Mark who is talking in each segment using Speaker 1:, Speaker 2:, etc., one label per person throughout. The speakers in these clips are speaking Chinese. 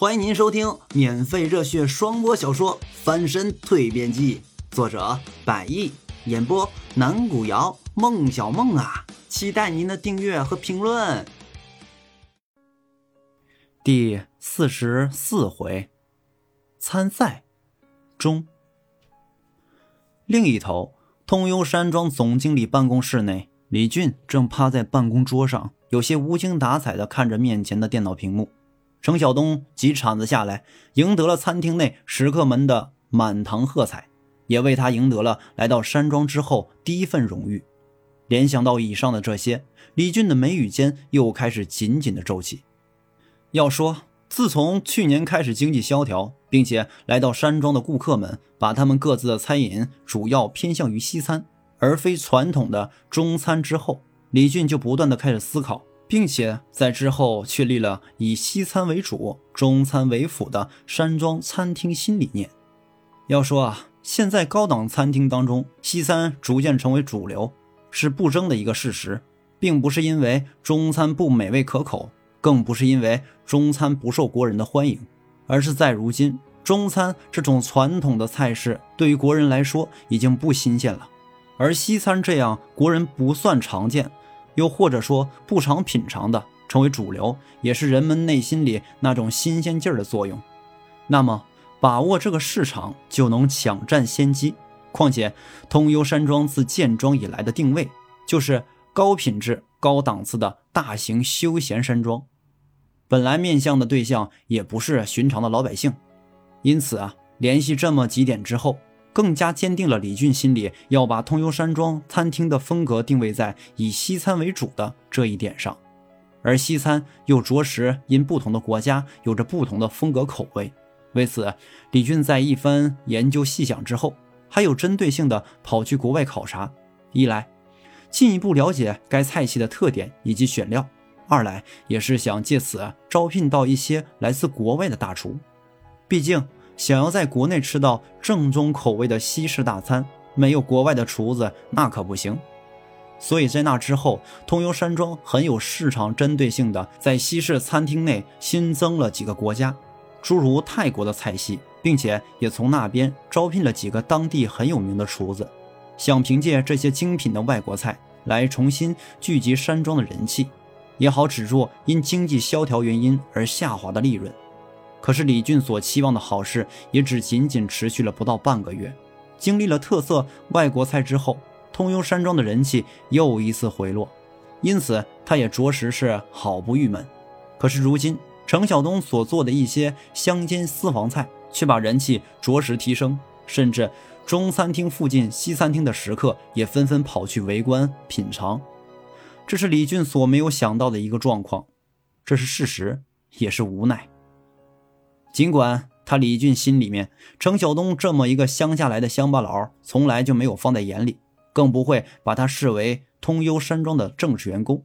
Speaker 1: 欢迎您收听免费热血双播小说《翻身蜕变记》，作者百亿，演播南古瑶、孟小梦啊，期待您的订阅和评论。第四十四回，参赛中。另一头，通幽山庄总经理办公室内，李俊正趴在办公桌上，有些无精打采的看着面前的电脑屏幕。程晓东几铲子下来，赢得了餐厅内食客们的满堂喝彩，也为他赢得了来到山庄之后第一份荣誉。联想到以上的这些，李俊的眉宇间又开始紧紧的皱起。要说，自从去年开始经济萧条，并且来到山庄的顾客们把他们各自的餐饮主要偏向于西餐，而非传统的中餐之后，李俊就不断的开始思考，并且在之后确立了以西餐为主、中餐为辅的山庄餐厅新理念。要说啊，现在高档餐厅当中，西餐逐渐成为主流，是不争的一个事实，并不是因为中餐不美味可口。更不是因为中餐不受国人的欢迎，而是在如今，中餐这种传统的菜式对于国人来说已经不新鲜了，而西餐这样国人不算常见，又或者说不常品尝的，成为主流，也是人们内心里那种新鲜劲儿的作用。那么，把握这个市场就能抢占先机。况且，通幽山庄自建庄以来的定位就是高品质、高档次的大型休闲山庄。本来面向的对象也不是寻常的老百姓，因此啊，联系这么几点之后，更加坚定了李俊心里要把通幽山庄餐厅的风格定位在以西餐为主的这一点上，而西餐又着实因不同的国家有着不同的风格口味。为此，李俊在一番研究细想之后，还有针对性的跑去国外考察，一来进一步了解该菜系的特点以及选料。二来也是想借此招聘到一些来自国外的大厨，毕竟想要在国内吃到正宗口味的西式大餐，没有国外的厨子那可不行。所以在那之后，通幽山庄很有市场针对性的在西式餐厅内新增了几个国家，诸如泰国的菜系，并且也从那边招聘了几个当地很有名的厨子，想凭借这些精品的外国菜来重新聚集山庄的人气。也好止住因经济萧条原因而下滑的利润，可是李俊所期望的好事也只仅仅持续了不到半个月。经历了特色外国菜之后，通幽山庄的人气又一次回落，因此他也着实是好不郁闷。可是如今程晓东所做的一些乡间私房菜，却把人气着实提升，甚至中餐厅附近西餐厅的食客也纷纷跑去围观品尝。这是李俊所没有想到的一个状况，这是事实，也是无奈。尽管他李俊心里面，程晓东这么一个乡下来的乡巴佬，从来就没有放在眼里，更不会把他视为通幽山庄的正式员工。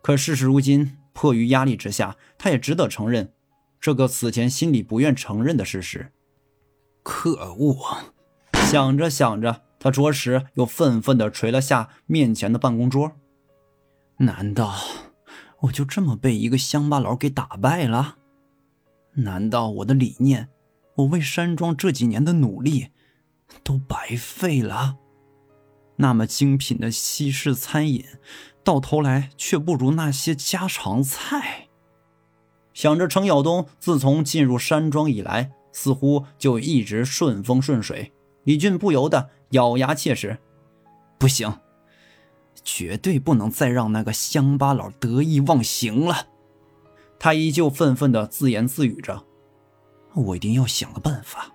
Speaker 1: 可事实如今，迫于压力之下，他也只得承认这个此前心里不愿承认的事实。可恶！啊想着想着，他着实又愤愤地捶了下面前的办公桌。难道我就这么被一个乡巴佬给打败了？难道我的理念，我为山庄这几年的努力，都白费了？那么精品的西式餐饮，到头来却不如那些家常菜。想着程晓东自从进入山庄以来，似乎就一直顺风顺水，李俊不由得咬牙切齿：不行！绝对不能再让那个乡巴佬得意忘形了。他依旧愤愤地自言自语着：“我一定要想个办法，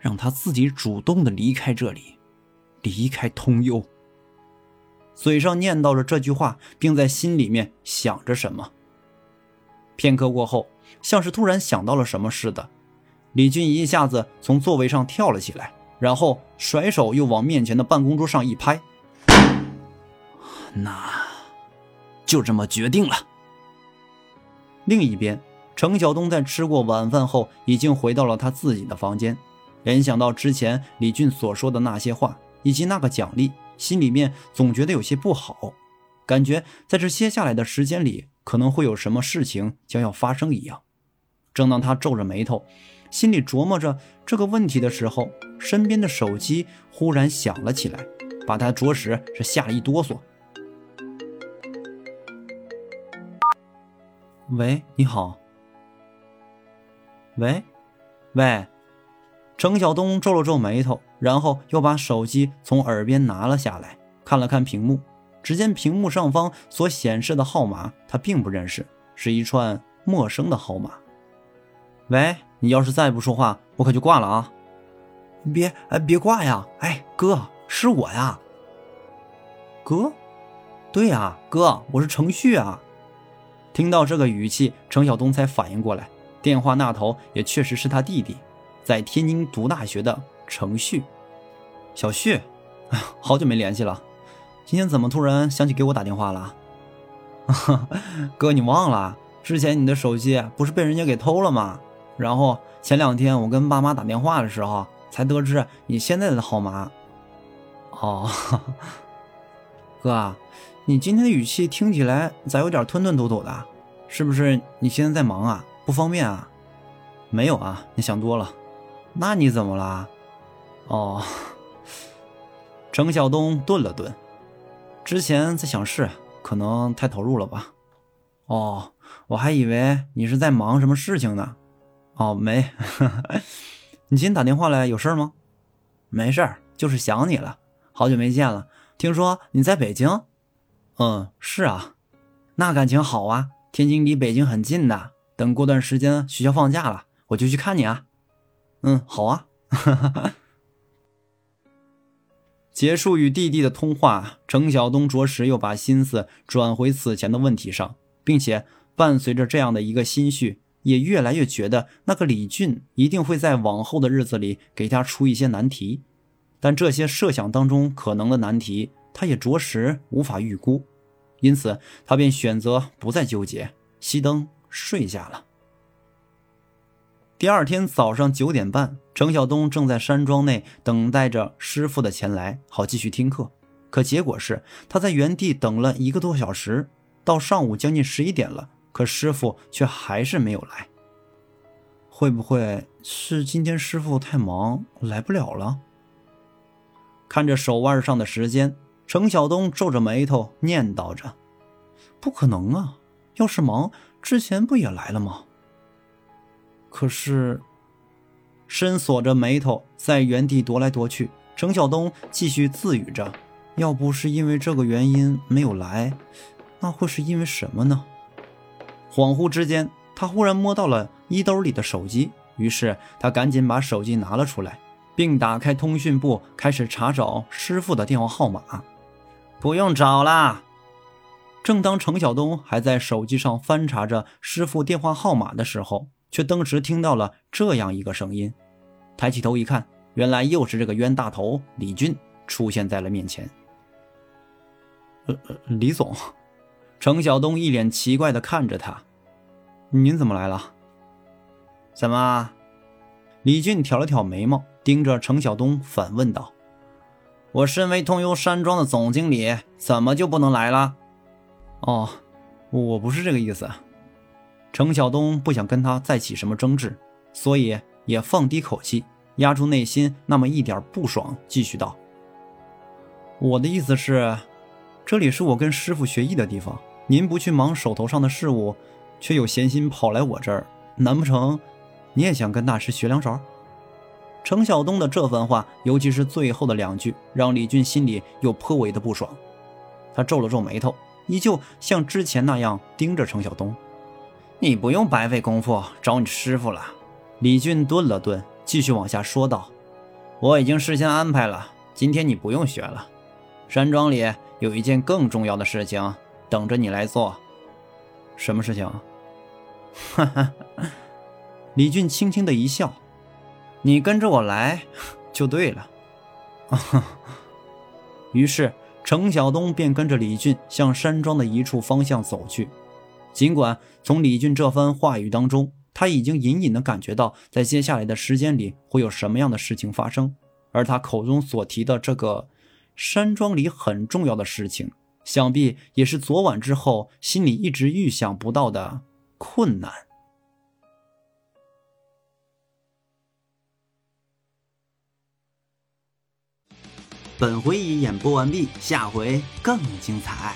Speaker 1: 让他自己主动地离开这里，离开通幽。”嘴上念叨着这句话，并在心里面想着什么。片刻过后，像是突然想到了什么似的，李俊一下子从座位上跳了起来，然后甩手又往面前的办公桌上一拍。那就这么决定了。另一边，程晓东在吃过晚饭后，已经回到了他自己的房间。联想到之前李俊所说的那些话，以及那个奖励，心里面总觉得有些不好，感觉在这接下来的时间里，可能会有什么事情将要发生一样。正当他皱着眉头，心里琢磨着这个问题的时候，身边的手机忽然响了起来，把他着实是吓了一哆嗦。喂，你好。喂，喂。程晓东皱了皱眉头，然后又把手机从耳边拿了下来，看了看屏幕。只见屏幕上方所显示的号码，他并不认识，是一串陌生的号码。喂，你要是再不说话，我可就挂了啊！
Speaker 2: 别，哎，别挂呀！哎，哥，是我呀。
Speaker 1: 哥，对呀，哥，我是程旭啊。听到这个语气，程晓东才反应过来，电话那头也确实是他弟弟，在天津读大学的程旭。小旭，好久没联系了。今天怎么突然想起给我打电话了？哥，你忘了之前你的手机不是被人家给偷了吗？然后前两天我跟爸妈打电话的时候，才得知你现在的号码。哦，哥，你今天的语气听起来咋有点吞吞吐吐的？是不是你现在在忙啊？不方便啊？没有啊，你想多了。那你怎么了？哦，程晓东顿了顿。之前在想事，可能太投入了吧？哦，我还以为你是在忙什么事情呢。哦，没。你今天打电话来有事吗？没事儿，就是想你了。好久没见了，听说你在北京？嗯，是啊。那感情好啊，天津离北京很近的。等过段时间学校放假了，我就去看你啊。嗯，好啊。结束与弟弟的通话，程晓东着实又把心思转回此前的问题上，并且伴随着这样的一个心绪，也越来越觉得那个李俊一定会在往后的日子里给他出一些难题。但这些设想当中可能的难题，他也着实无法预估，因此他便选择不再纠结，熄灯睡下了。第二天早上九点半，程晓东正在山庄内等待着师傅的前来，好继续听课。可结果是，他在原地等了一个多小时，到上午将近十一点了，可师傅却还是没有来。会不会是今天师傅太忙来不了了？看着手腕上的时间，程晓东皱着眉头念叨着：“不可能啊！要是忙，之前不也来了吗？”可是，深锁着眉头，在原地踱来踱去。程晓东继续自语着：“要不是因为这个原因没有来，那会是因为什么呢？”恍惚之间，他忽然摸到了衣兜里的手机，于是他赶紧把手机拿了出来，并打开通讯簿，开始查找师傅的电话号码。不用找了。正当程晓东还在手机上翻查着师傅电话号码的时候，却登时听到了这样一个声音，抬起头一看，原来又是这个冤大头李俊出现在了面前。呃，李总，程晓东一脸奇怪的看着他，您怎么来了？怎么？李俊挑了挑眉毛，盯着程晓东反问道：“我身为通幽山庄的总经理，怎么就不能来了？”哦，我不是这个意思。程晓东不想跟他再起什么争执，所以也放低口气，压住内心那么一点不爽，继续道：“我的意思是，这里是我跟师傅学艺的地方，您不去忙手头上的事务，却有闲心跑来我这儿，难不成你也想跟大师学两手？”程晓东的这番话，尤其是最后的两句，让李俊心里又颇为的不爽。他皱了皱眉头，依旧像之前那样盯着程晓东。你不用白费功夫找你师傅了。李俊顿了顿，继续往下说道：“我已经事先安排了，今天你不用学了。山庄里有一件更重要的事情等着你来做。什么事情？” 哈哈，李俊轻轻的一笑：“你跟着我来，就对了。”于是程晓东便跟着李俊向山庄的一处方向走去。尽管从李俊这番话语当中，他已经隐隐的感觉到，在接下来的时间里会有什么样的事情发生，而他口中所提的这个山庄里很重要的事情，想必也是昨晚之后心里一直预想不到的困难。本回已演播完毕，下回更精彩。